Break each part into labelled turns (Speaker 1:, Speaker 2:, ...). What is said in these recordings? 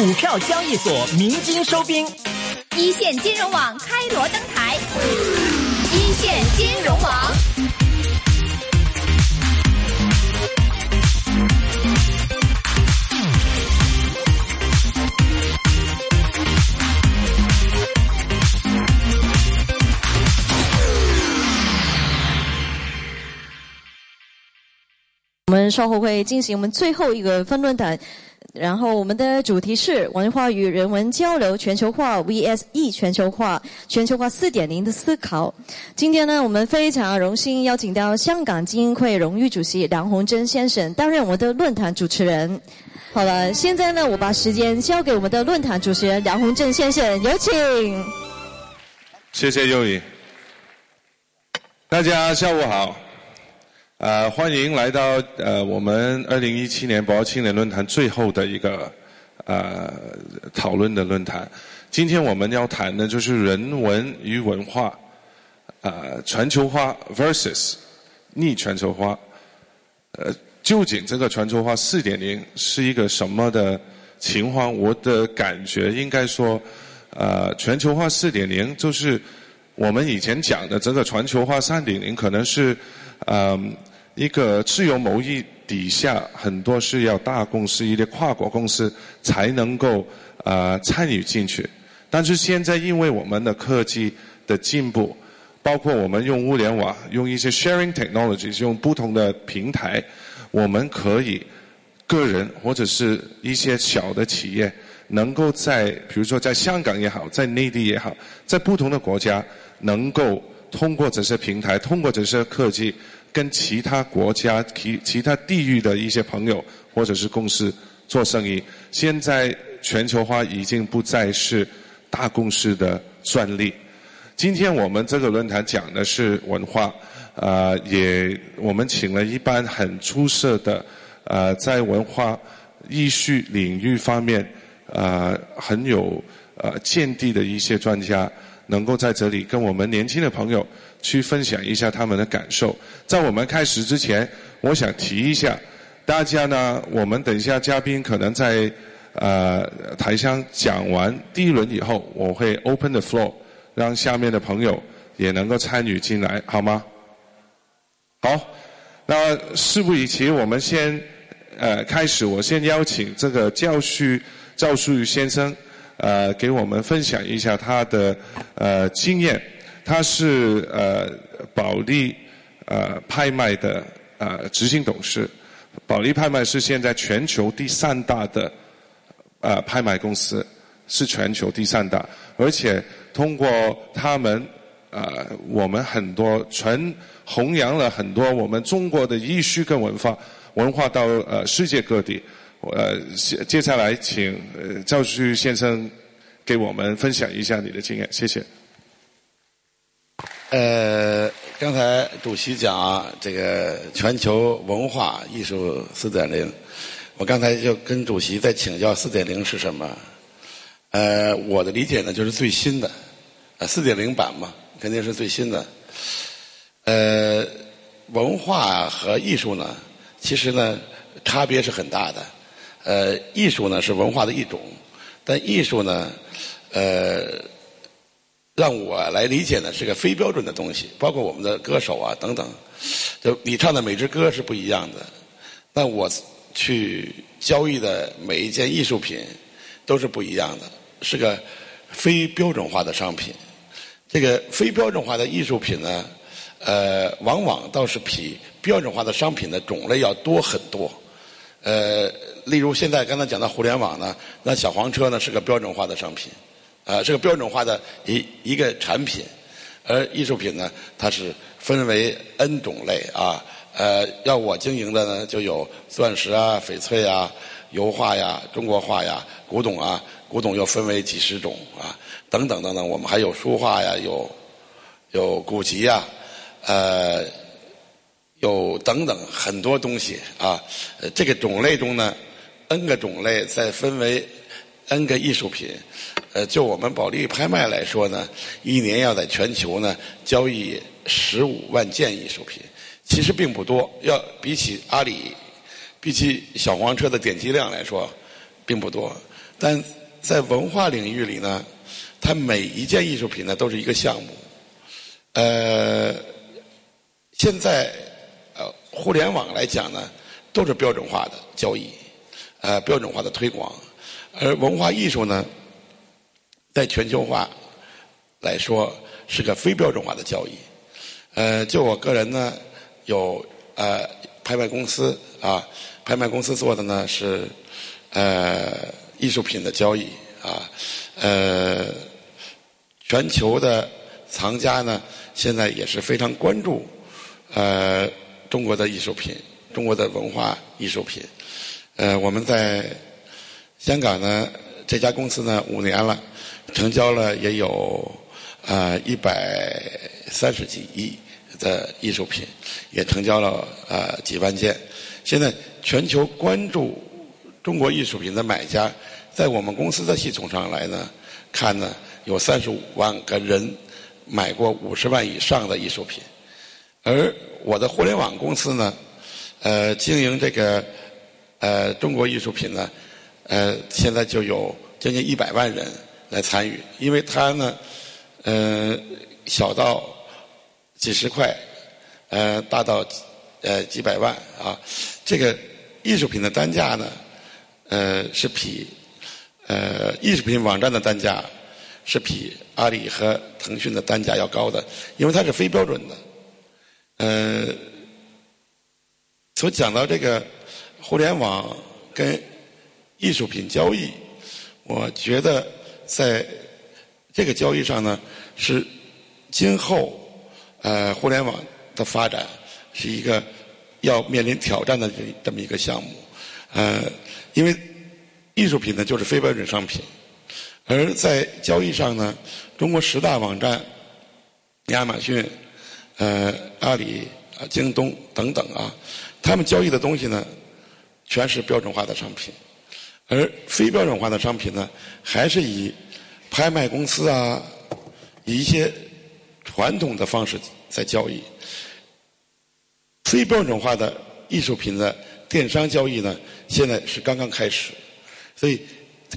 Speaker 1: 股票交易所鸣金收兵，
Speaker 2: 一线金融网开锣登台，一线金融网。
Speaker 3: 我们稍后会进行我们最后一个分论坛，然后我们的主题是文化与人文交流全球化 vs e 全球化全球化四点零的思考。今天呢，我们非常荣幸邀请到香港精英会荣誉主席梁鸿珍先生担任我们的论坛主持人。好了，现在呢，我把时间交给我们的论坛主持人梁鸿珍先生，有请。
Speaker 4: 谢谢优宇，大家下午好。呃，欢迎来到呃我们二零一七年博鳌青年论坛最后的一个呃讨论的论坛。今天我们要谈的就是人文与文化，呃全球化 versus 逆全球化。呃，究竟这个全球化四点零是一个什么的情况？我的感觉应该说，呃，全球化四点零就是我们以前讲的这个全球化三点零，可能是嗯。一个自由贸易底下，很多是要大公司、一些跨国公司才能够呃参与进去。但是现在，因为我们的科技的进步，包括我们用物联网、用一些 sharing technologies、用不同的平台，我们可以个人或者是一些小的企业，能够在比如说在香港也好，在内地也好，在不同的国家，能够通过这些平台，通过这些科技。跟其他国家、其其他地域的一些朋友或者是公司做生意，现在全球化已经不再是大公司的专利。今天我们这个论坛讲的是文化，呃，也我们请了一班很出色的，呃，在文化艺术领域方面，呃，很有呃见地的一些专家，能够在这里跟我们年轻的朋友。去分享一下他们的感受。在我们开始之前，我想提一下，大家呢，我们等一下嘉宾可能在呃台上讲完第一轮以后，我会 open the floor，让下面的朋友也能够参与进来，好吗？好，那事不宜迟，我们先呃开始。我先邀请这个教书赵书宇先生呃给我们分享一下他的呃经验。他是呃保利呃拍卖的呃执行董事，保利拍卖是现在全球第三大的呃拍卖公司，是全球第三大，而且通过他们呃我们很多全弘扬了很多我们中国的艺术跟文化文化到呃世界各地，呃接下来请赵旭先生给我们分享一下你的经验，谢谢。
Speaker 5: 呃，刚才主席讲这个全球文化艺术四点零，我刚才就跟主席在请教四点零是什么。呃，我的理解呢就是最新的，呃，四点零版嘛，肯定是最新的。呃，文化和艺术呢，其实呢差别是很大的。呃，艺术呢是文化的一种，但艺术呢，呃。让我来理解呢，是个非标准的东西，包括我们的歌手啊等等，就你唱的每支歌是不一样的，那我去交易的每一件艺术品都是不一样的，是个非标准化的商品。这个非标准化的艺术品呢，呃，往往倒是比标准化的商品的种类要多很多。呃，例如现在刚才讲到互联网呢，那小黄车呢是个标准化的商品。啊，是个标准化的一一个产品，而艺术品呢，它是分为 N 种类啊。呃，要我经营的呢，就有钻石啊、翡翠啊、油画呀、中国画呀、古董啊，古董又分为几十种啊，等等等等。我们还有书画呀，有有古籍呀，呃，有等等很多东西啊。这个种类中呢，N 个种类再分为 N 个艺术品。呃，就我们保利拍卖来说呢，一年要在全球呢交易十五万件艺术品，其实并不多。要比起阿里，比起小黄车的点击量来说，并不多。但在文化领域里呢，它每一件艺术品呢都是一个项目。呃，现在呃互联网来讲呢，都是标准化的交易，呃标准化的推广，而文化艺术呢，在全球化来说是个非标准化的交易。呃，就我个人呢，有呃拍卖公司啊，拍卖公司做的呢是呃艺术品的交易啊，呃全球的藏家呢现在也是非常关注呃中国的艺术品，中国的文化艺术品。呃，我们在香港呢这家公司呢五年了，成交了也有呃一百三十几亿。的艺术品也成交了呃几万件。现在全球关注中国艺术品的买家，在我们公司的系统上来呢看呢，有三十五万个人买过五十万以上的艺术品。而我的互联网公司呢，呃，经营这个呃中国艺术品呢，呃，现在就有将近一百万人来参与，因为它呢，呃，小到。几十块，呃，大到呃几百万啊！这个艺术品的单价呢，呃，是比呃艺术品网站的单价是比阿里和腾讯的单价要高的，因为它是非标准的。呃，所讲到这个互联网跟艺术品交易，我觉得在这个交易上呢，是今后。呃，互联网的发展是一个要面临挑战的这这么一个项目。呃，因为艺术品呢就是非标准商品，而在交易上呢，中国十大网站，亚马逊、呃阿里、京东等等啊，他们交易的东西呢，全是标准化的商品，而非标准化的商品呢，还是以拍卖公司啊，以一些。传统的方式在交易，非标准化的艺术品的电商交易呢，现在是刚刚开始，所以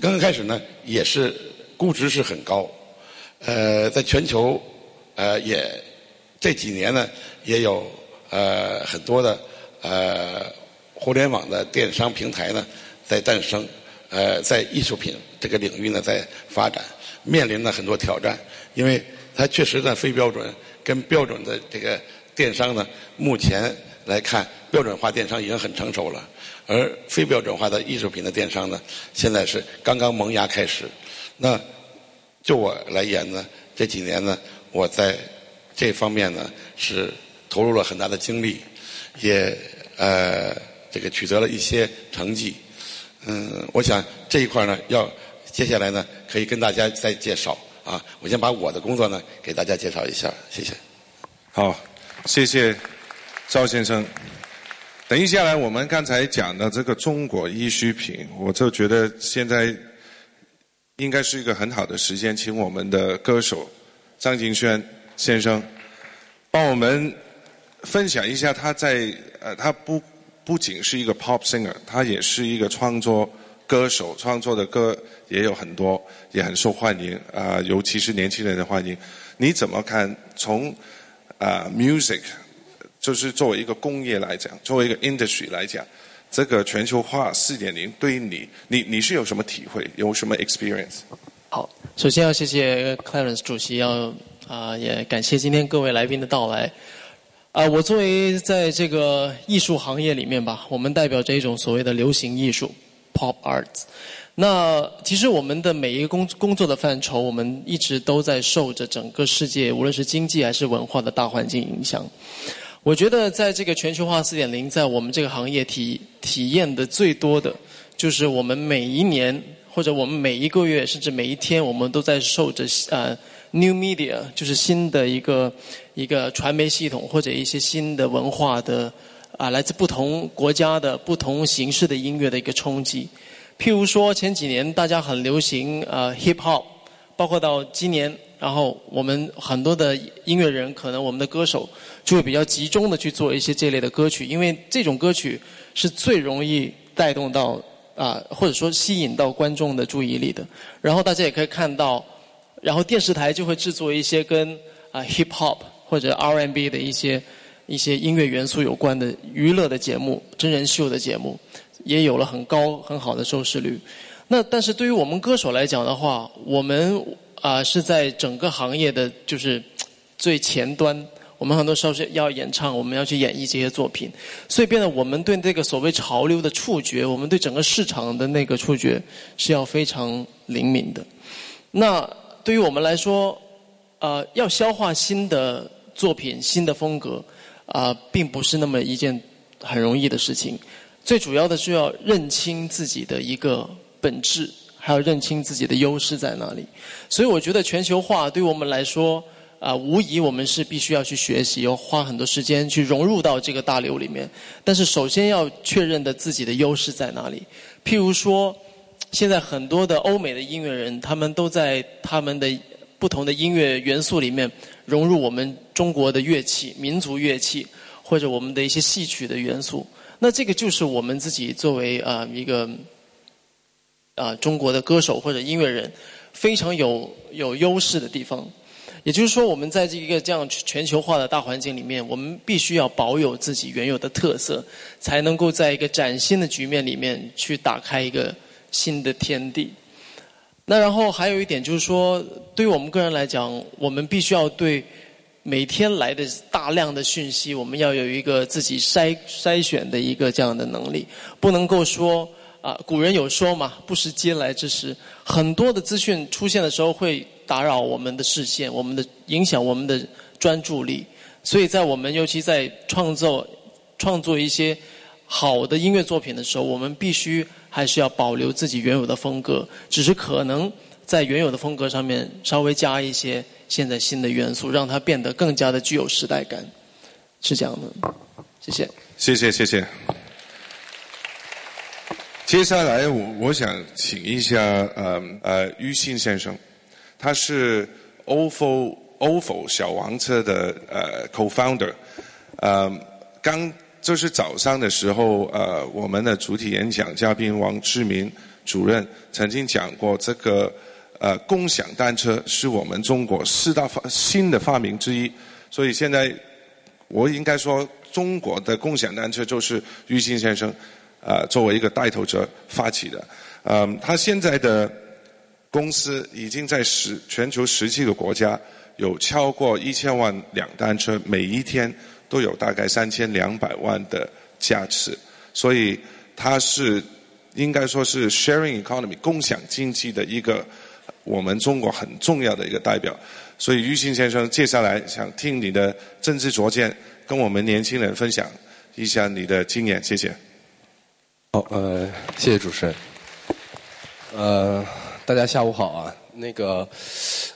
Speaker 5: 刚刚开始呢，也是估值是很高，呃，在全球呃也这几年呢，也有呃很多的呃互联网的电商平台呢在诞生，呃，在艺术品这个领域呢在发展，面临了很多挑战，因为。它确实在非标准跟标准的这个电商呢，目前来看，标准化电商已经很成熟了，而非标准化的艺术品的电商呢，现在是刚刚萌芽开始。那就我来言呢，这几年呢，我在这方面呢是投入了很大的精力，也呃这个取得了一些成绩。嗯，我想这一块呢，要接下来呢，可以跟大家再介绍。啊，我先把我的工作呢给大家介绍一下，谢谢。
Speaker 4: 好，谢谢赵先生。等一下来，我们刚才讲的这个中国医需品，我就觉得现在应该是一个很好的时间，请我们的歌手张敬轩先生帮我们分享一下他在呃，他不不仅是一个 pop singer，他也是一个创作。歌手创作的歌也有很多，也很受欢迎啊，尤其是年轻人的欢迎。你怎么看？从啊，music，就是作为一个工业来讲，作为一个 industry 来讲，这个全球化四点零对于你，你你是有什么体会？有什么 experience？
Speaker 6: 好，首先要谢谢 Clarence 主席，要啊也感谢今天各位来宾的到来。啊，我作为在这个艺术行业里面吧，我们代表着一种所谓的流行艺术。Pop arts，那其实我们的每一个工工作的范畴，我们一直都在受着整个世界，无论是经济还是文化的大环境影响。我觉得在这个全球化四点零，在我们这个行业体体验的最多的，就是我们每一年或者我们每一个月，甚至每一天，我们都在受着呃 new media，就是新的一个一个传媒系统或者一些新的文化的。啊，来自不同国家的不同形式的音乐的一个冲击。譬如说，前几年大家很流行呃 hip hop，包括到今年，然后我们很多的音乐人，可能我们的歌手就会比较集中的去做一些这类的歌曲，因为这种歌曲是最容易带动到啊，或者说吸引到观众的注意力的。然后大家也可以看到，然后电视台就会制作一些跟啊 hip hop 或者 R&B 的一些一些音乐元素有关的娱乐的节目、真人秀的节目，也有了很高很好的收视率。那但是对于我们歌手来讲的话，我们啊是在整个行业的就是最前端。我们很多时候是要演唱，我们要去演绎这些作品，所以变得我们对这个所谓潮流的触觉，我们对整个市场的那个触觉是要非常灵敏的。那对于我们来说，呃，要消化新的作品、新的风格，啊，并不是那么一件很容易的事情。最主要的是要认清自己的一个本质，还要认清自己的优势在哪里。所以我觉得全球化对我们来说。啊，无疑我们是必须要去学习，要花很多时间去融入到这个大流里面。但是首先要确认的自己的优势在哪里。譬如说，现在很多的欧美的音乐人，他们都在他们的不同的音乐元素里面融入我们中国的乐器、民族乐器，或者我们的一些戏曲的元素。那这个就是我们自己作为啊一个啊中国的歌手或者音乐人非常有有优势的地方。也就是说，我们在这一个这样全球化的大环境里面，我们必须要保有自己原有的特色，才能够在一个崭新的局面里面去打开一个新的天地。那然后还有一点就是说，对于我们个人来讲，我们必须要对每天来的大量的讯息，我们要有一个自己筛筛选的一个这样的能力，不能够说啊，古人有说嘛，不识嗟来之食，很多的资讯出现的时候会。打扰我们的视线，我们的影响我们的专注力，所以在我们尤其在创作创作一些好的音乐作品的时候，我们必须还是要保留自己原有的风格，只是可能在原有的风格上面稍微加一些现在新的元素，让它变得更加的具有时代感，是这样的。谢谢。
Speaker 4: 谢谢谢谢。接下来我我想请一下呃呃于信先生。他是 OFO OFO 小黄车的呃 co-founder，呃，刚就是早上的时候，呃，我们的主题演讲嘉宾王志明主任曾经讲过，这个呃共享单车是我们中国四大发新的发明之一，所以现在我应该说，中国的共享单车就是于新先生呃作为一个带头者发起的，嗯，他现在的。公司已经在十全球十几个国家有超过一千万辆单车，每一天都有大概三千两百万的价值，所以它是应该说是 sharing economy 共享经济的一个我们中国很重要的一个代表。所以于新先生接下来想听你的政治拙见，跟我们年轻人分享一下你的经验，谢谢。
Speaker 7: 好，呃，谢谢主持人，呃。大家下午好啊，那个，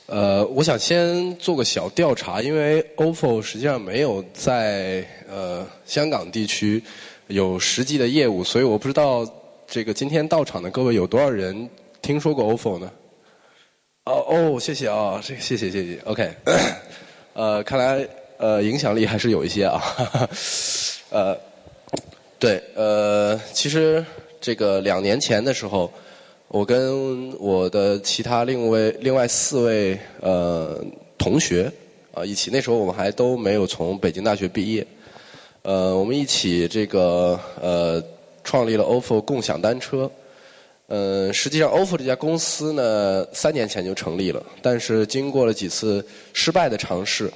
Speaker 7: 呃，我想先做个小调查，因为 OFO 实际上没有在呃香港地区有实际的业务，所以我不知道这个今天到场的各位有多少人听说过 OFO 呢？哦哦，谢谢啊，这个谢谢谢谢，OK，呃，看来呃影响力还是有一些啊，呃，对，呃，其实这个两年前的时候。我跟我的其他另外另外四位呃同学啊一起，那时候我们还都没有从北京大学毕业，呃，我们一起这个呃创立了 OFO 共享单车。呃，实际上 OFO 这家公司呢，三年前就成立了，但是经过了几次失败的尝试，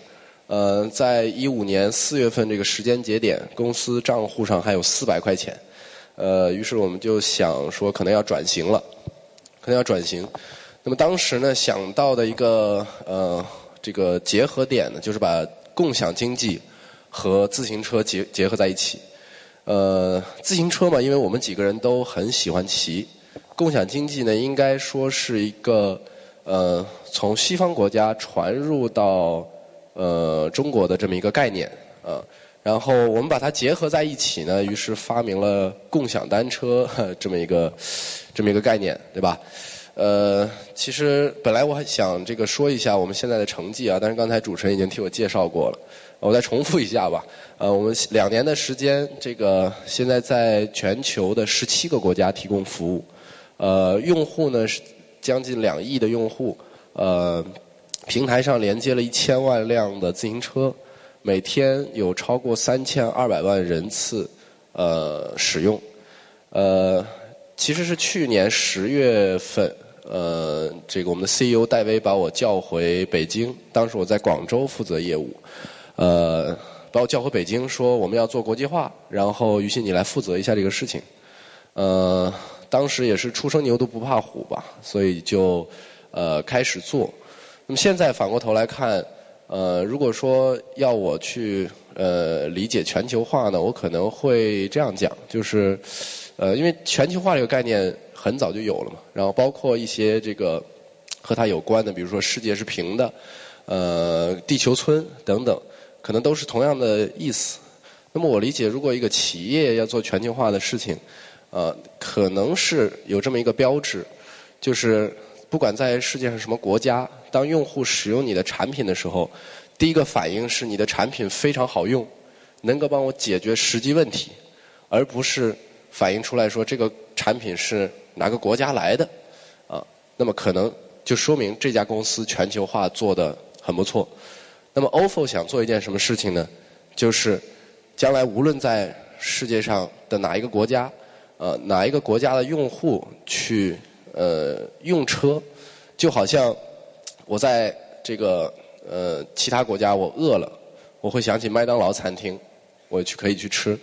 Speaker 7: 呃，在一五年四月份这个时间节点，公司账户上还有四百块钱。呃，于是我们就想说，可能要转型了，可能要转型。那么当时呢，想到的一个呃这个结合点呢，就是把共享经济和自行车结结合在一起。呃，自行车嘛，因为我们几个人都很喜欢骑，共享经济呢，应该说是一个呃从西方国家传入到呃中国的这么一个概念啊。然后我们把它结合在一起呢，于是发明了共享单车 这么一个这么一个概念，对吧？呃，其实本来我还想这个说一下我们现在的成绩啊，但是刚才主持人已经替我介绍过了。我再重复一下吧。呃，我们两年的时间，这个现在在全球的十七个国家提供服务，呃，用户呢是将近两亿的用户，呃，平台上连接了一千万辆的自行车，每天有超过三千二百万人次呃使用，呃，其实是去年十月份。呃，这个我们的 CEO 戴维把我叫回北京，当时我在广州负责业务，呃，把我叫回北京说我们要做国际化，然后于信你来负责一下这个事情，呃，当时也是初生牛犊不怕虎吧，所以就呃开始做。那么现在反过头来看，呃，如果说要我去呃理解全球化呢，我可能会这样讲，就是呃，因为全球化这个概念。很早就有了嘛，然后包括一些这个和它有关的，比如说世界是平的，呃，地球村等等，可能都是同样的意思。那么我理解，如果一个企业要做全球化的事情，呃，可能是有这么一个标志，就是不管在世界上什么国家，当用户使用你的产品的时候，第一个反应是你的产品非常好用，能够帮我解决实际问题，而不是反映出来说这个产品是。哪个国家来的啊？那么可能就说明这家公司全球化做的很不错。那么 OFO 想做一件什么事情呢？就是将来无论在世界上的哪一个国家，呃，哪一个国家的用户去呃用车，就好像我在这个呃其他国家我饿了，我会想起麦当劳餐厅，我去可以去吃；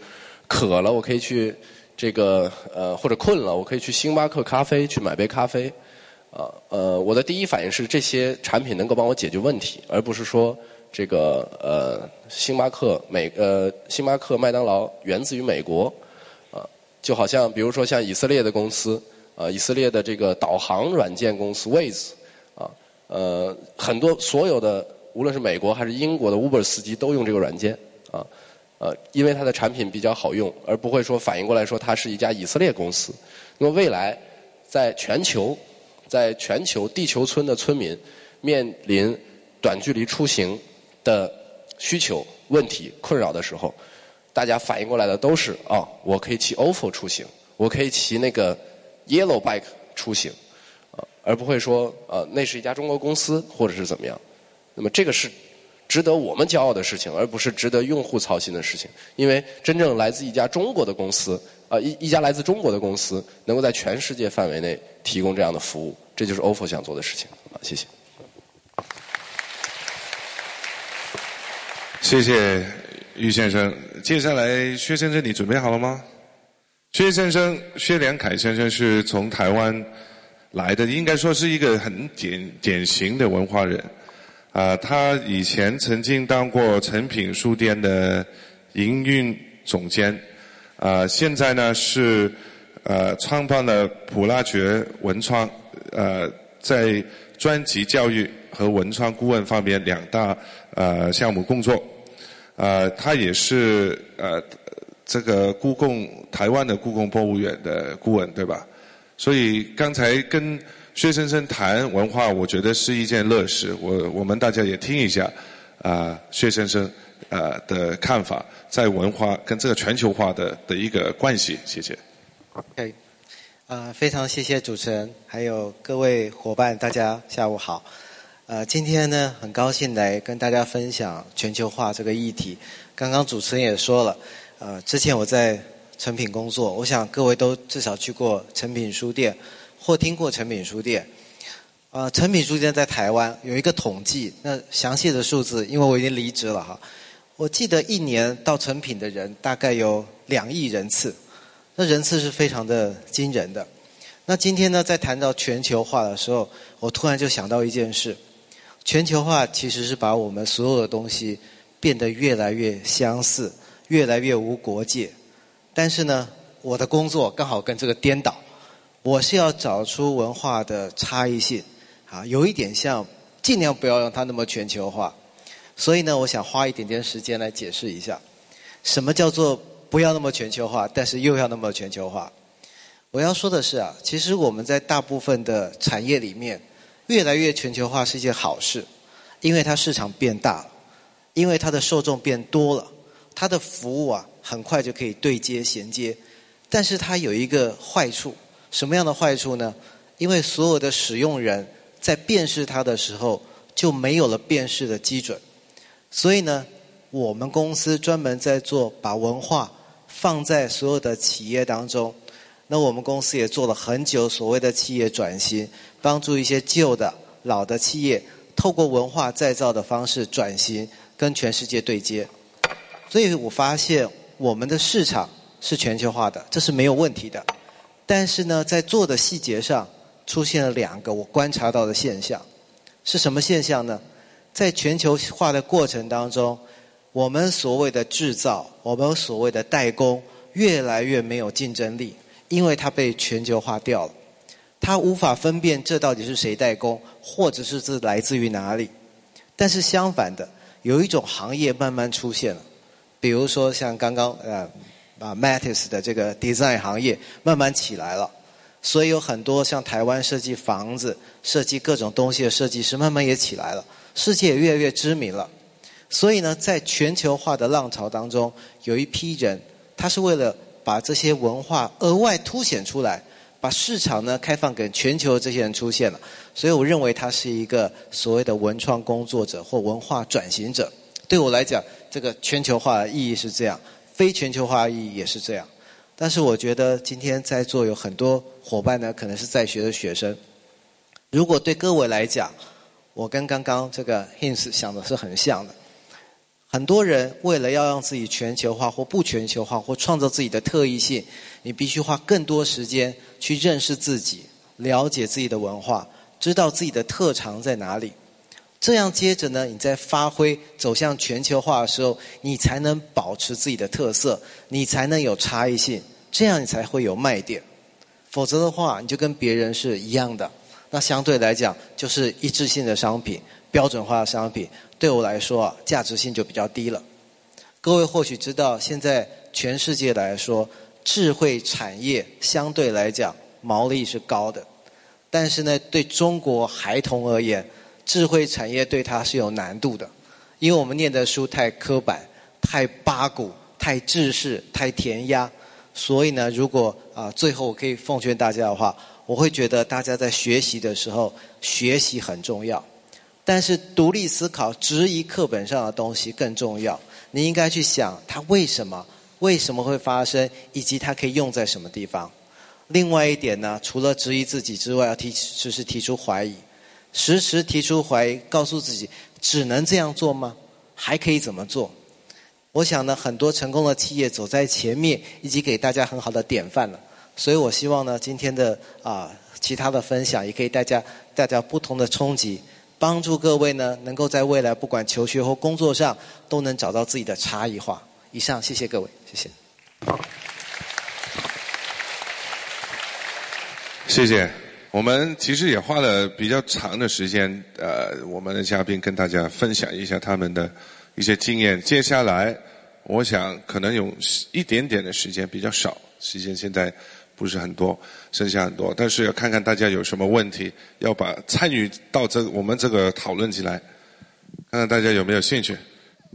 Speaker 7: 渴了，我可以去。这个呃，或者困了，我可以去星巴克咖啡去买杯咖啡，啊呃，我的第一反应是这些产品能够帮我解决问题，而不是说这个呃星巴克美呃星巴克麦当劳源自于美国，啊就好像比如说像以色列的公司呃以色列的这个导航软件公司 Waze 啊呃很多所有的无论是美国还是英国的 Uber 司机都用这个软件啊。呃，因为它的产品比较好用，而不会说反应过来说它是一家以色列公司。那么未来，在全球，在全球地球村的村民面临短距离出行的需求问题困扰的时候，大家反应过来的都是啊，我可以骑 ofo 出行，我可以骑那个 yellow bike 出行，啊，而不会说呃那是一家中国公司或者是怎么样。那么这个是。值得我们骄傲的事情，而不是值得用户操心的事情。因为真正来自一家中国的公司，啊，一一家来自中国的公司，能够在全世界范围内提供这样的服务，这就是 OFO 想做的事情。啊，谢谢。
Speaker 4: 谢谢于先生。接下来，薛先生，你准备好了吗？薛先生，薛连凯先生是从台湾来的，应该说是一个很典典型的文化人。啊，他以前曾经当过诚品书店的营运总监，啊，现在呢是呃创办了普拉爵文创，呃，在专辑教育和文创顾问方面两大呃项目工作，啊，他也是呃这个故宫台湾的故宫博物院的顾问，对吧？所以刚才跟。薛先生谈文化，我觉得是一件乐事。我我们大家也听一下，啊，薛先生啊的看法，在文化跟这个全球化的的一个关系。谢谢。
Speaker 8: OK，啊，非常谢谢主持人，还有各位伙伴，大家下午好。呃，今天呢，很高兴来跟大家分享全球化这个议题。刚刚主持人也说了，呃，之前我在成品工作，我想各位都至少去过成品书店。或听过诚品书店，啊，诚品书店在台湾有一个统计，那详细的数字，因为我已经离职了哈，我记得一年到诚品的人大概有两亿人次，那人次是非常的惊人的。那今天呢，在谈到全球化的时候，我突然就想到一件事，全球化其实是把我们所有的东西变得越来越相似，越来越无国界。但是呢，我的工作刚好跟这个颠倒。我是要找出文化的差异性，啊，有一点像，尽量不要让它那么全球化。所以呢，我想花一点点时间来解释一下，什么叫做不要那么全球化，但是又要那么全球化。我要说的是啊，其实我们在大部分的产业里面，越来越全球化是一件好事，因为它市场变大了。因为它的受众变多了，它的服务啊很快就可以对接衔接。但是它有一个坏处，什么样的坏处呢？因为所有的使用人在辨识它的时候就没有了辨识的基准，所以呢，我们公司专门在做把文化放在所有的企业当中。那我们公司也做了很久所谓的企业转型，帮助一些旧的老的企业透过文化再造的方式转型，跟全世界对接。所以我发现我们的市场是全球化的，这是没有问题的。但是呢，在做的细节上出现了两个我观察到的现象，是什么现象呢？在全球化的过程当中，我们所谓的制造，我们所谓的代工，越来越没有竞争力。因为它被全球化掉了，它无法分辨这到底是谁代工，或者是这来自于哪里。但是相反的，有一种行业慢慢出现了，比如说像刚刚呃啊 Mattis 的这个 design 行业慢慢起来了，所以有很多像台湾设计房子、设计各种东西的设计师慢慢也起来了，世界也越来越知名了。所以呢，在全球化的浪潮当中，有一批人，他是为了。把这些文化额外凸显出来，把市场呢开放给全球这些人出现了，所以我认为他是一个所谓的文创工作者或文化转型者。对我来讲，这个全球化意义是这样，非全球化意义也是这样。但是我觉得今天在座有很多伙伴呢，可能是在学的学生。如果对各位来讲，我跟刚刚这个 Hints 想的是很像的。很多人为了要让自己全球化或不全球化或创造自己的特异性，你必须花更多时间去认识自己，了解自己的文化，知道自己的特长在哪里。这样接着呢，你在发挥走向全球化的时候，你才能保持自己的特色，你才能有差异性，这样你才会有卖点。否则的话，你就跟别人是一样的，那相对来讲就是一致性的商品。标准化的商品对我来说啊，价值性就比较低了。各位或许知道，现在全世界来说，智慧产业相对来讲毛利是高的，但是呢，对中国孩童而言，智慧产业对它是有难度的，因为我们念的书太刻板、太八股、太制式、太填鸭，所以呢，如果啊，最后我可以奉劝大家的话，我会觉得大家在学习的时候，学习很重要。但是独立思考、质疑课本上的东西更重要。你应该去想它为什么、为什么会发生，以及它可以用在什么地方。另外一点呢，除了质疑自己之外，要提时时提出怀疑，时时提出怀疑，告诉自己只能这样做吗？还可以怎么做？我想呢，很多成功的企业走在前面，以及给大家很好的典范了。所以我希望呢，今天的啊其他的分享也可以大家大家不同的冲击。帮助各位呢，能够在未来不管求学或工作上，都能找到自己的差异化。以上，谢谢各位，谢谢。
Speaker 4: 谢谢。我们其实也花了比较长的时间，呃，我们的嘉宾跟大家分享一下他们的一些经验。接下来，我想可能有一点点的时间，比较少时间，现在。不是很多，剩下很多，但是要看看大家有什么问题，要把参与到这我们这个讨论起来，看看大家有没有兴趣。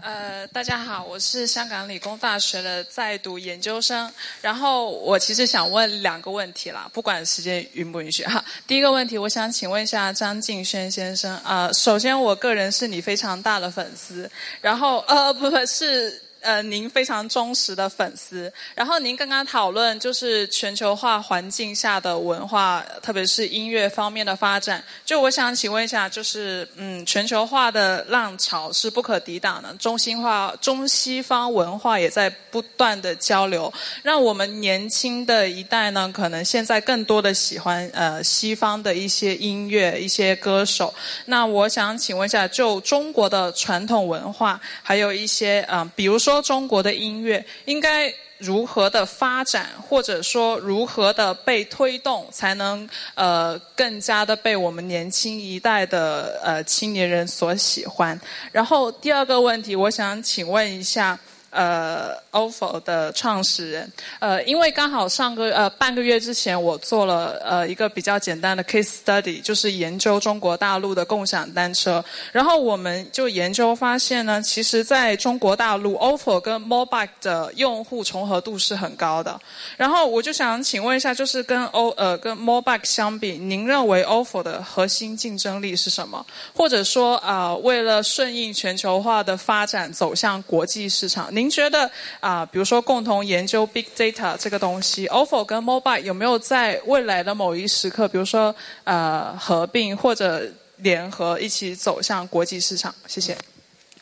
Speaker 9: 呃，大家好，我是香港理工大学的在读研究生，然后我其实想问两个问题啦，不管时间允不允许哈。第一个问题，我想请问一下张敬轩先生啊，首先我个人是你非常大的粉丝，然后呃，不是。呃，您非常忠实的粉丝。然后您刚刚讨论就是全球化环境下的文化，特别是音乐方面的发展。就我想请问一下，就是嗯，全球化的浪潮是不可抵挡的，中心化、中西方文化也在不断的交流。让我们年轻的一代呢，可能现在更多的喜欢呃西方的一些音乐、一些歌手。那我想请问一下，就中国的传统文化，还有一些啊，比如说。中国的音乐应该如何的发展，或者说如何的被推动，才能呃更加的被我们年轻一代的呃青年人所喜欢？然后第二个问题，我想请问一下，呃 OFO 的创始人。呃，因为刚好上个呃半个月之前，我做了呃一个比较简单的 case study，就是研究中国大陆的共享单车。然后我们就研究发现呢，其实在中国大陆，OFO 跟 Mobike 的用户重合度是很高的。然后我就想请问一下，就是跟 O 呃跟 Mobike 相比，您认为 OFO 的核心竞争力是什么？或者说啊，为了顺应全球化的发展，走向国际市场，您觉得啊，比如说共同研究 Big Data 这个东西，OFO 跟 mobile 有没有在未来的某一时刻，比如说呃合并或者联合一起走向国际市场？谢谢。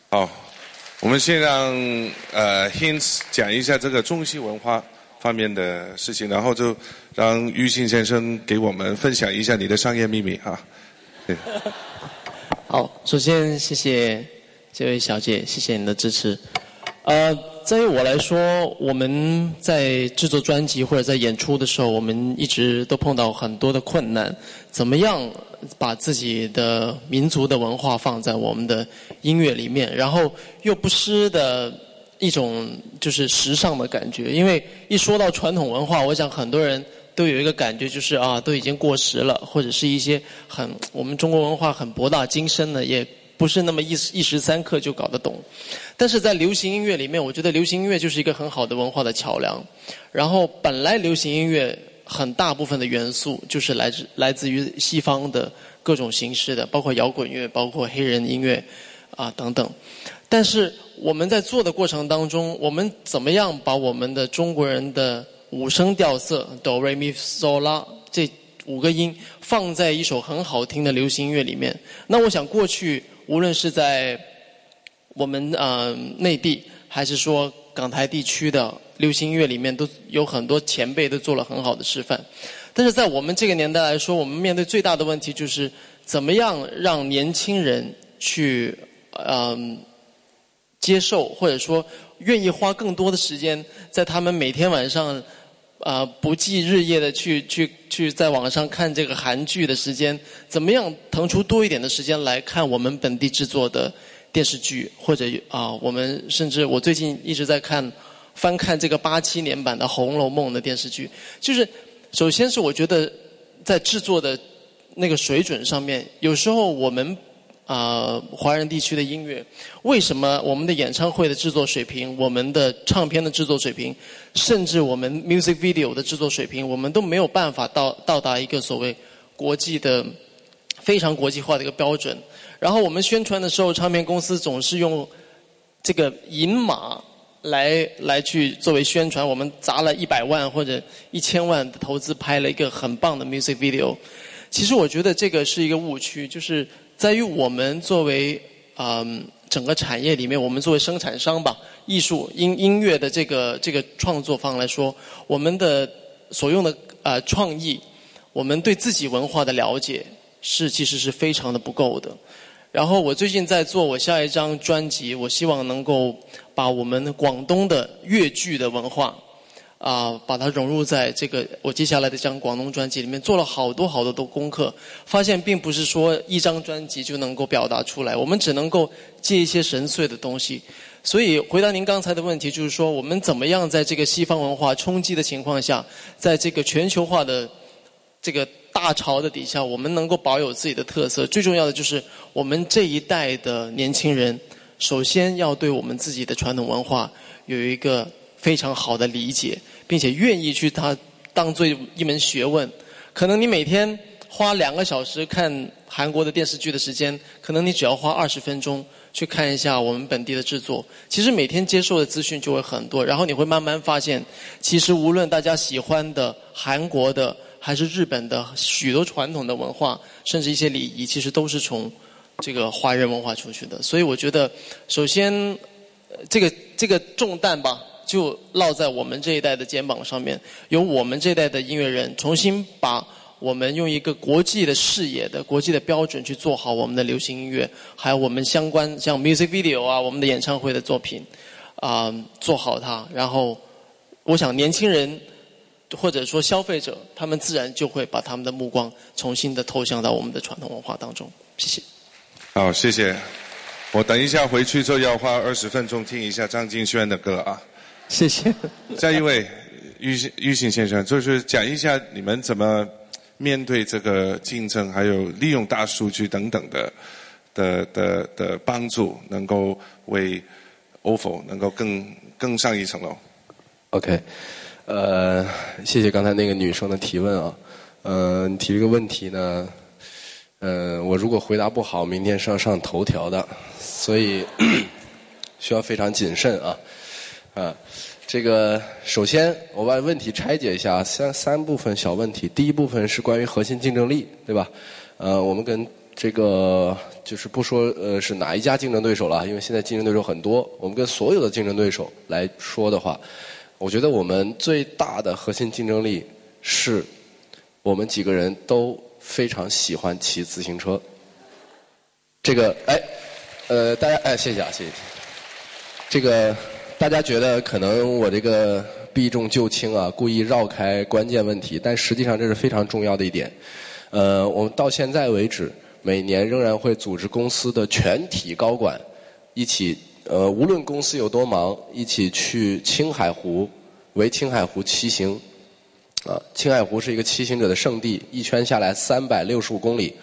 Speaker 4: 好，我们先让呃 Hints 讲一下这个中西文化方面的事情，然后就让于信先生给我们分享一下你的商业秘密哈。对。
Speaker 6: 好，首先谢谢这位小姐，谢谢你的支持。呃，在于我来说，我们在制作专辑或者在演出的时候，我们一直都碰到很多的困难。怎么样把自己的民族的文化放在我们的音乐里面，然后又不失的一种就是时尚的感觉？因为一说到传统文化，我想很多人。都有一个感觉，就是啊，都已经过时了，或者是一些很我们中国文化很博大精深的，也不是那么一时一时三刻就搞得懂。但是在流行音乐里面，我觉得流行音乐就是一个很好的文化的桥梁。然后本来流行音乐很大部分的元素就是来自来自于西方的各种形式的，包括摇滚乐，包括黑人音乐啊等等。但是我们在做的过程当中，我们怎么样把我们的中国人的五声调色哆瑞咪嗦啦这五个音放在一首很好听的流行音乐里面。那我想过去无论是在我们呃内地，还是说港台地区的流行音乐里面，都有很多前辈都做了很好的示范。但是在我们这个年代来说，我们面对最大的问题就是怎么样让年轻人去嗯接受，或者说愿意花更多的时间在他们每天晚上。啊，不计日夜的去去去在网上看这个韩剧的时间，怎么样腾出多一点的时间来看我们本地制作的电视剧，或者啊，我们甚至我最近一直在看翻看这个八七年版的《红楼梦》的电视剧，就是首先是我觉得在制作的那个水准上面，有时候我们。啊，华人地区的音乐，为什么我们的演唱会的制作水平、我们的唱片的制作水平，甚至我们 music video 的制作水平，我们都没有办法到到达一个所谓国际的非常国际化的一个标准？然后我们宣传的时候，唱片公司总是用这个银马来来去作为宣传。我们砸了一百万或者一千万的投资拍了一个很棒的 music video，其实我觉得这个是一个误区，就是。在于我们作为嗯整个产业里面，我们作为生产商吧，艺术音音乐的这个这个创作方来说，我们的所用的呃创意，我们对自己文化的了解是其实是非常的不够的。然后我最近在做我下一张专辑，我希望能够把我们广东的粤剧的文化。啊，把它融入在这个我接下来的这张广东专辑里面，做了好多好多的功课，发现并不是说一张专辑就能够表达出来，我们只能够借一些神髓的东西。所以回答您刚才的问题，就是说我们怎么样在这个西方文化冲击的情况下，在这个全球化的这个大潮的底下，我们能够保有自己的特色。最重要的就是我们这一代的年轻人，首先要对我们自己的传统文化有一个非常好的理解。并且愿意去它当做一门学问，可能你每天花两个小时看韩国的电视剧的时间，可能你只要花二十分钟去看一下我们本地的制作。其实每天接受的资讯就会很多，然后你会慢慢发现，其实无论大家喜欢的韩国的还是日本的许多传统的文化，甚至一些礼仪，其实都是从这个华人文化出去的。所以我觉得，首先这个这个重担吧。就落在我们这一代的肩膀上面，由我们这一代的音乐人重新把我们用一个国际的视野的国际的标准去做好我们的流行音乐，还有我们相关像 music video 啊，我们的演唱会的作品啊，做好它。然后，我想年轻人或者说消费者，他们自然就会把他们的目光重新的投向到我们的传统文化当中。谢谢。
Speaker 4: 好，谢谢。我等一下回去就要花二十分钟听一下张敬轩的歌啊。
Speaker 6: 谢谢。
Speaker 4: 下一位，玉信玉信先生，就是讲一下你们怎么面对这个竞争，还有利用大数据等等的的的的帮助，能够为 OFO 能够更更上一层楼。
Speaker 7: OK，呃，谢谢刚才那个女生的提问啊。呃，你提这个问题呢，呃，我如果回答不好，明天是要上头条的，所以 需要非常谨慎啊。啊，这个首先我把问题拆解一下，三三部分小问题。第一部分是关于核心竞争力，对吧？呃，我们跟这个就是不说呃是哪一家竞争对手了，因为现在竞争对手很多，我们跟所有的竞争对手来说的话，我觉得我们最大的核心竞争力是我们几个人都非常喜欢骑自行车。这个哎，呃，大家哎，谢谢啊，谢谢。这个大家觉得可能我这个避重就轻啊，故意绕开关键问题，但实际上这是非常重要的一点。呃，我们到现在为止，每年仍然会组织公司的全体高管一起，呃，无论公司有多忙，一起去青海湖围青海湖骑行。啊，青海湖是一个骑行者的圣地，一圈下来三百六十五公里，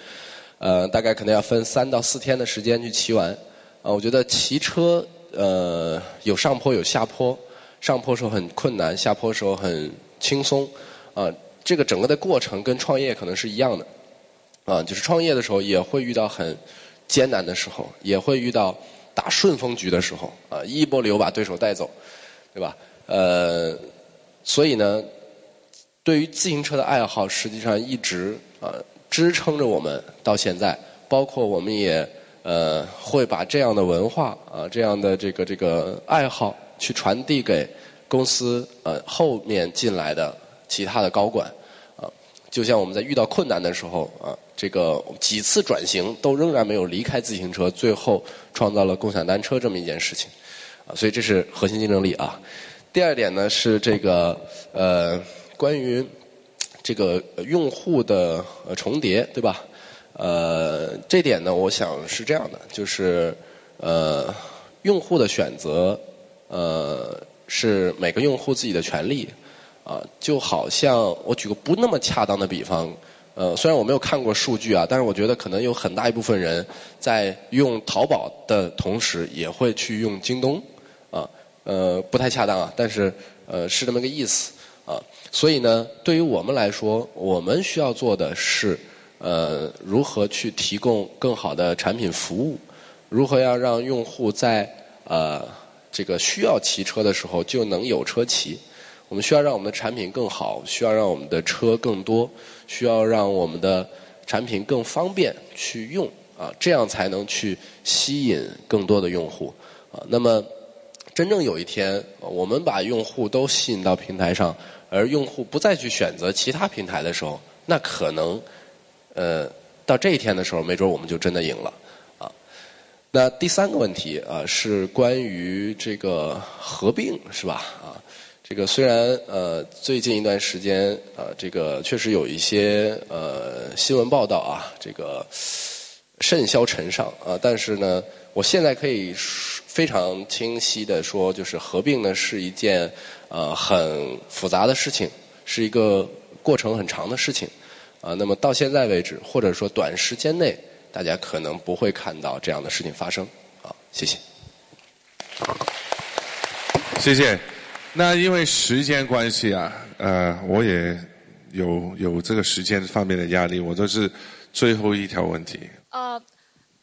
Speaker 7: 呃，大概可能要分三到四天的时间去骑完。啊，我觉得骑车呃有上坡有下坡，上坡时候很困难，下坡时候很轻松。啊，这个整个的过程跟创业可能是一样的。啊，就是创业的时候也会遇到很艰难的时候，也会遇到打顺风局的时候，啊，一波流把对手带走，对吧？呃，所以呢。对于自行车的爱好，实际上一直啊支撑着我们到现在。包括我们也呃会把这样的文化啊这样的这个这个爱好去传递给公司呃后面进来的其他的高管啊。就像我们在遇到困难的时候啊，这个几次转型都仍然没有离开自行车，最后创造了共享单车这么一件事情啊。所以这是核心竞争力啊。第二点呢是这个呃。关于这个用户的重叠，对吧？呃，这点呢，我想是这样的，就是呃，用户的选择，呃，是每个用户自己的权利啊。就好像我举个不那么恰当的比方，呃，虽然我没有看过数据啊，但是我觉得可能有很大一部分人在用淘宝的同时，也会去用京东啊。呃，不太恰当啊，但是呃，是这么个意思啊。所以呢，对于我们来说，我们需要做的是，呃，如何去提供更好的产品服务，如何要让用户在呃这个需要骑车的时候就能有车骑。我们需要让我们的产品更好，需要让我们的车更多，需要让我们的产品更方便去用啊，这样才能去吸引更多的用户啊。那么，真正有一天，我们把用户都吸引到平台上。而用户不再去选择其他平台的时候，那可能，呃，到这一天的时候，没准我们就真的赢了，啊。那第三个问题啊，是关于这个合并，是吧？啊，这个虽然呃最近一段时间啊，这个确实有一些呃新闻报道啊，这个甚嚣尘上啊，但是呢，我现在可以非常清晰的说，就是合并呢是一件。呃，很复杂的事情，是一个过程很长的事情，啊，那么到现在为止，或者说短时间内，大家可能不会看到这样的事情发生，好，谢谢。
Speaker 4: 谢谢。那因为时间关系啊，呃，我也有有这个时间方面的压力，我都是最后一条问题。
Speaker 10: 呃。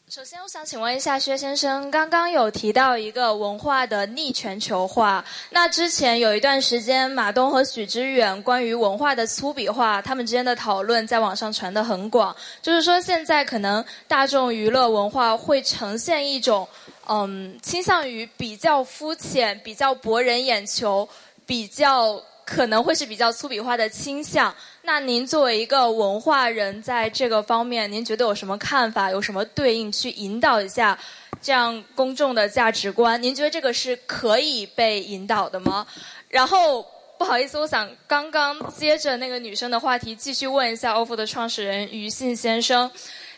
Speaker 10: 首先，我想请问一下薛先生，刚刚有提到一个文化的逆全球化。那之前有一段时间，马东和许知远关于文化的粗鄙化，他们之间的讨论在网上传得很广。就是说，现在可能大众娱乐文化会呈现一种，嗯，倾向于比较肤浅、比较博人眼球、比较。可能会是比较粗鄙化的倾向。那您作为一个文化人，在这个方面，您觉得有什么看法？有什么对应去引导一下这样公众的价值观？您觉得这个是可以被引导的吗？然后不好意思，我想刚刚接着那个女生的话题，继续问一下 OFO 的创始人于信先生，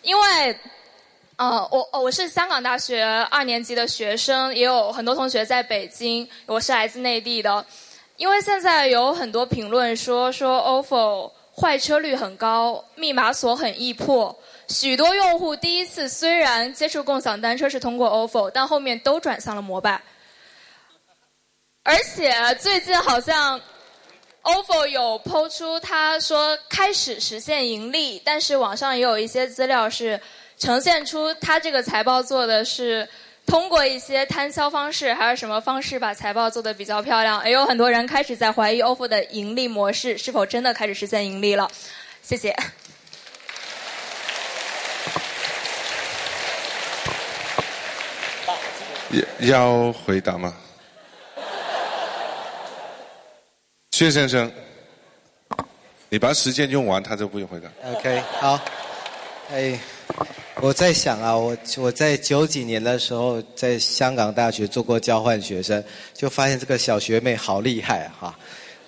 Speaker 10: 因为呃，我，我是香港大学二年级的学生，也有很多同学在北京。我是来自内地的，因为现在有很多评论说说 OFO 坏车率很高，密码锁很易破，许多用户第一次虽然接触共享单车是通过 OFO，但后面都转向了摩拜。而且最近好像 OFO 有抛出，他说开始实现盈利，但是网上也有一些资料是。呈现出他这个财报做的是通过一些摊销方式，还是什么方式把财报做的比较漂亮？也有很多人开始在怀疑 OFO 的盈利模式是否真的开始实现盈利了。谢谢。
Speaker 4: 要回答吗？薛先生，你把时间用完，他就不用回答。
Speaker 8: OK，好，哎。我在想啊，我我在九几年的时候在香港大学做过交换学生，就发现这个小学妹好厉害啊！哈，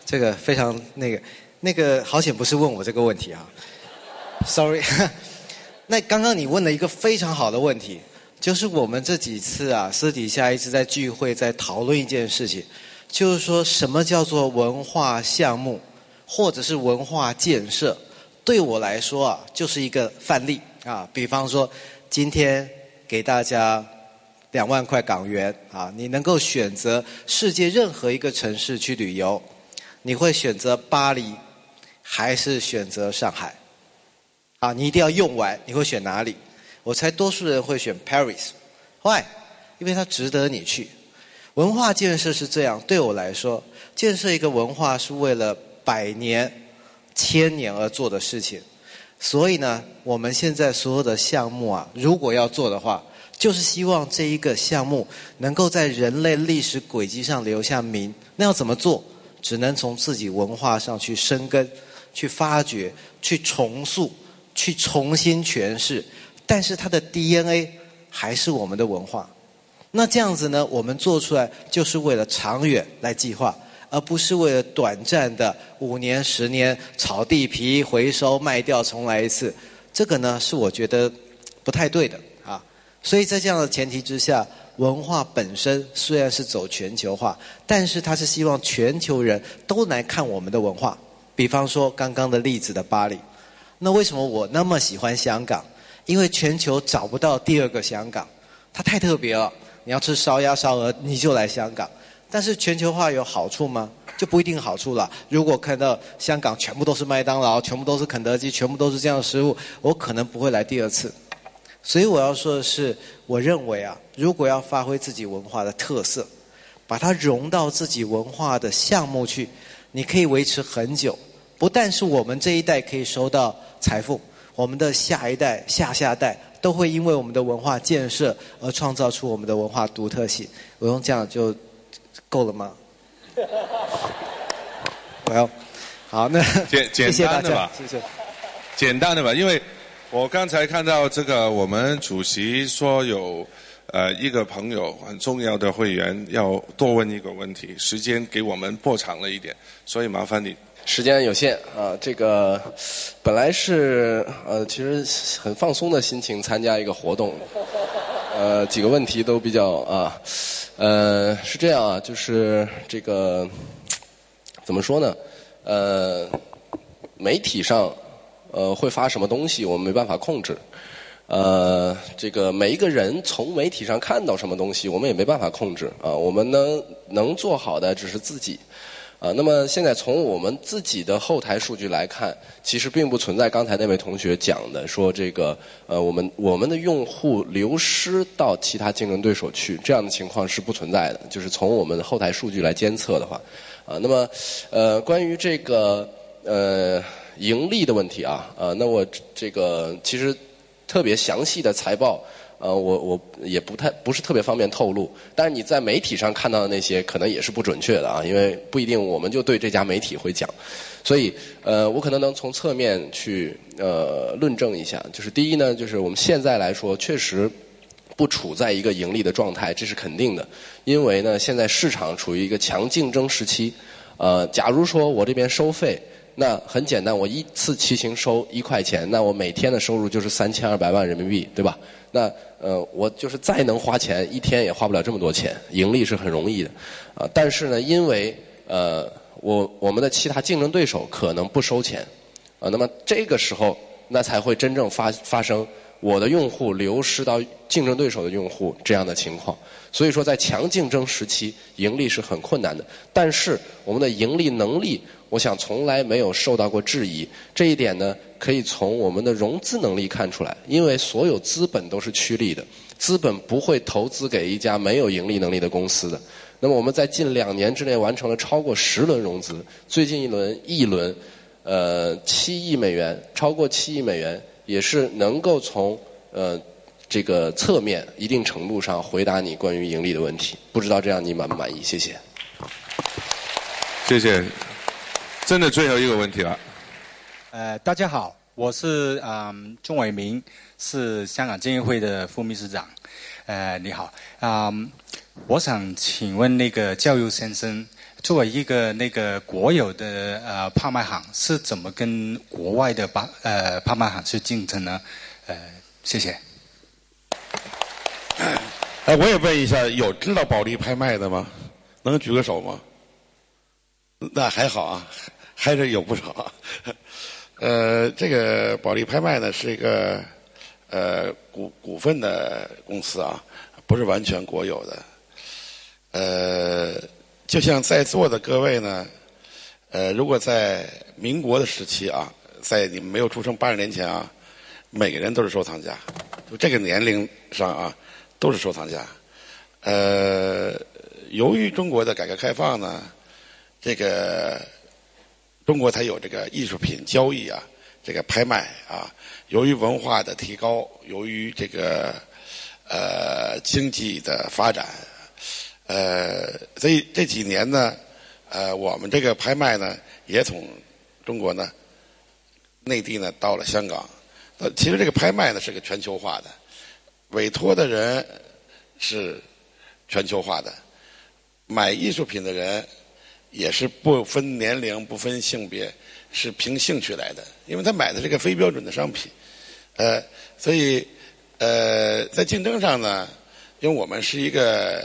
Speaker 8: 这个非常那个那个好险不是问我这个问题啊，sorry。那刚刚你问了一个非常好的问题，就是我们这几次啊私底下一直在聚会在讨论一件事情，就是说什么叫做文化项目或者是文化建设？对我来说啊，就是一个范例。啊，比方说，今天给大家两万块港元啊，你能够选择世界任何一个城市去旅游，你会选择巴黎还是选择上海？啊，你一定要用完，你会选哪里？我猜多数人会选 Paris，Why？因为它值得你去。文化建设是这样，对我来说，建设一个文化是为了百年、千年而做的事情。所以呢，我们现在所有的项目啊，如果要做的话，就是希望这一个项目能够在人类历史轨迹上留下名。那要怎么做？只能从自己文化上去生根、去发掘、去重塑、去重新诠释。但是它的 DNA 还是我们的文化。那这样子呢，我们做出来就是为了长远来计划。而不是为了短暂的五年、十年炒地皮、回收、卖掉、重来一次，这个呢是我觉得不太对的啊。所以在这样的前提之下，文化本身虽然是走全球化，但是它是希望全球人都来看我们的文化。比方说刚刚的例子的巴黎，那为什么我那么喜欢香港？因为全球找不到第二个香港，它太特别了。你要吃烧鸭、烧鹅，你就来香港。但是全球化有好处吗？就不一定好处了。如果看到香港全部都是麦当劳，全部都是肯德基，全部都是这样的食物，我可能不会来第二次。所以我要说的是，我认为啊，如果要发挥自己文化的特色，把它融到自己文化的项目去，你可以维持很久。不但是我们这一代可以收到财富，我们的下一代、下下代都会因为我们的文化建设而创造出我们的文化独特性。我用这样就。够了吗？我要好，那
Speaker 4: 简 简单的吧，
Speaker 8: 谢谢。
Speaker 4: 简单的吧，因为我刚才看到这个，我们主席说有呃一个朋友很重要的会员要多问一个问题，时间给我们过长了一点，所以麻烦你。
Speaker 7: 时间有限啊，这个本来是呃其实很放松的心情参加一个活动，呃几个问题都比较啊。呃，是这样啊，就是这个怎么说呢？呃，媒体上呃会发什么东西，我们没办法控制。呃，这个每一个人从媒体上看到什么东西，我们也没办法控制啊。我们能能做好的只是自己。啊，那么现在从我们自己的后台数据来看，其实并不存在刚才那位同学讲的说这个呃，我们我们的用户流失到其他竞争对手去这样的情况是不存在的。就是从我们后台数据来监测的话，啊，那么呃，关于这个呃盈利的问题啊，呃，那我这个其实特别详细的财报。呃，我我也不太不是特别方便透露，但是你在媒体上看到的那些可能也是不准确的啊，因为不一定我们就对这家媒体会讲，所以呃，我可能能从侧面去呃论证一下，就是第一呢，就是我们现在来说确实不处在一个盈利的状态，这是肯定的，因为呢现在市场处于一个强竞争时期，呃，假如说我这边收费。那很简单，我一次骑行收一块钱，那我每天的收入就是三千二百万人民币，对吧？那呃，我就是再能花钱，一天也花不了这么多钱，盈利是很容易的，啊，但是呢，因为呃，我我们的其他竞争对手可能不收钱，啊，那么这个时候，那才会真正发发生我的用户流失到竞争对手的用户这样的情况。所以说，在强竞争时期，盈利是很困难的。但是我们的盈利能力，我想从来没有受到过质疑。这一点呢？可以从我们的融资能力看出来，因为所有资本都是趋利的，资本不会投资给一家没有盈利能力的公司的。那么我们在近两年之内完成了超过十轮融资，最近一轮一轮，呃，七亿美元，超过七亿美元，也是能够从呃这个侧面一定程度上回答你关于盈利的问题。不知道这样你满不满意？谢谢。
Speaker 4: 谢谢。真的最后一个问题了。
Speaker 11: 呃，大家好，我是嗯钟伟明，是香港监议会的副秘书长。呃，你好，啊，我想请问那个教育先生，作为一个那个国有的呃拍卖行，是怎么跟国外的拍呃拍卖行去竞争呢？呃，谢谢。
Speaker 5: 哎，我也问一下，有知道保利拍卖的吗？能举个手吗？那还好啊，还是有不少。呃，这个保利拍卖呢是一个呃股股份的公司啊，不是完全国有的。呃，就像在座的各位呢，呃，如果在民国的时期啊，在你们没有出生八十年前啊，每个人都是收藏家，就这个年龄上啊，都是收藏家。呃，由于中国的改革开放呢，这个。中国才有这个艺术品交易啊，这个拍卖啊。由于文化的提高，由于这个呃经济的发展，呃，所以这几年呢，呃，我们这个拍卖呢，也从中国呢内地呢到了香港。呃，其实这个拍卖呢是个全球化的，委托的人是全球化的，买艺术品的人。也是不分年龄、不分性别，是凭兴趣来的。因为他买的是个非标准的商品，呃，所以呃，在竞争上呢，因为我们是一个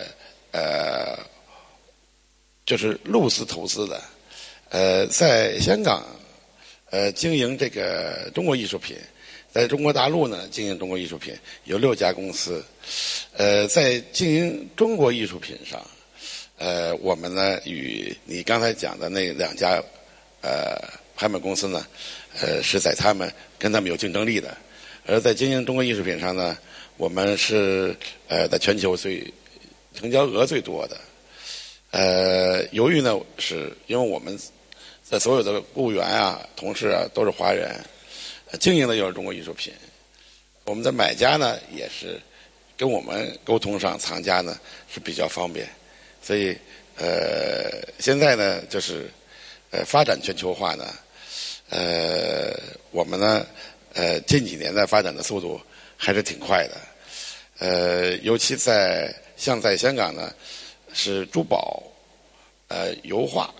Speaker 5: 呃，就是路资投资的，呃，在香港呃经营这个中国艺术品，在中国大陆呢经营中国艺术品有六家公司，呃，在经营中国艺术品上。呃，我们呢与你刚才讲的那两家呃拍卖公司呢，呃是在他们跟他们有竞争力的，而在经营中国艺术品上呢，我们是呃在全球最成交额最多的。呃，由于呢是因为我们在所有的雇员啊、同事啊都是华人，经营的又是中国艺术品，我们的买家呢也是跟我们沟通上，藏家呢是比较方便。所以，呃，现在呢，就是呃，发展全球化呢，呃，我们呢，呃，近几年的发展的速度还是挺快的，呃，尤其在像在香港呢，是珠宝、呃，油画，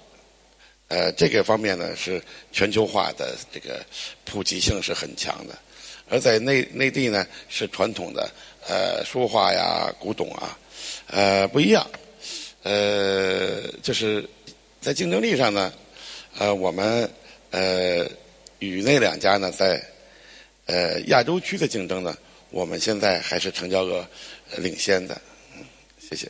Speaker 5: 呃，这个方面呢是全球化的这个普及性是很强的，而在内内地呢是传统的呃书画呀、古董啊，呃，不一样。呃，就是在竞争力上呢，呃，我们呃与那两家呢在呃亚洲区的竞争呢，我们现在还是成交额领先的。谢谢。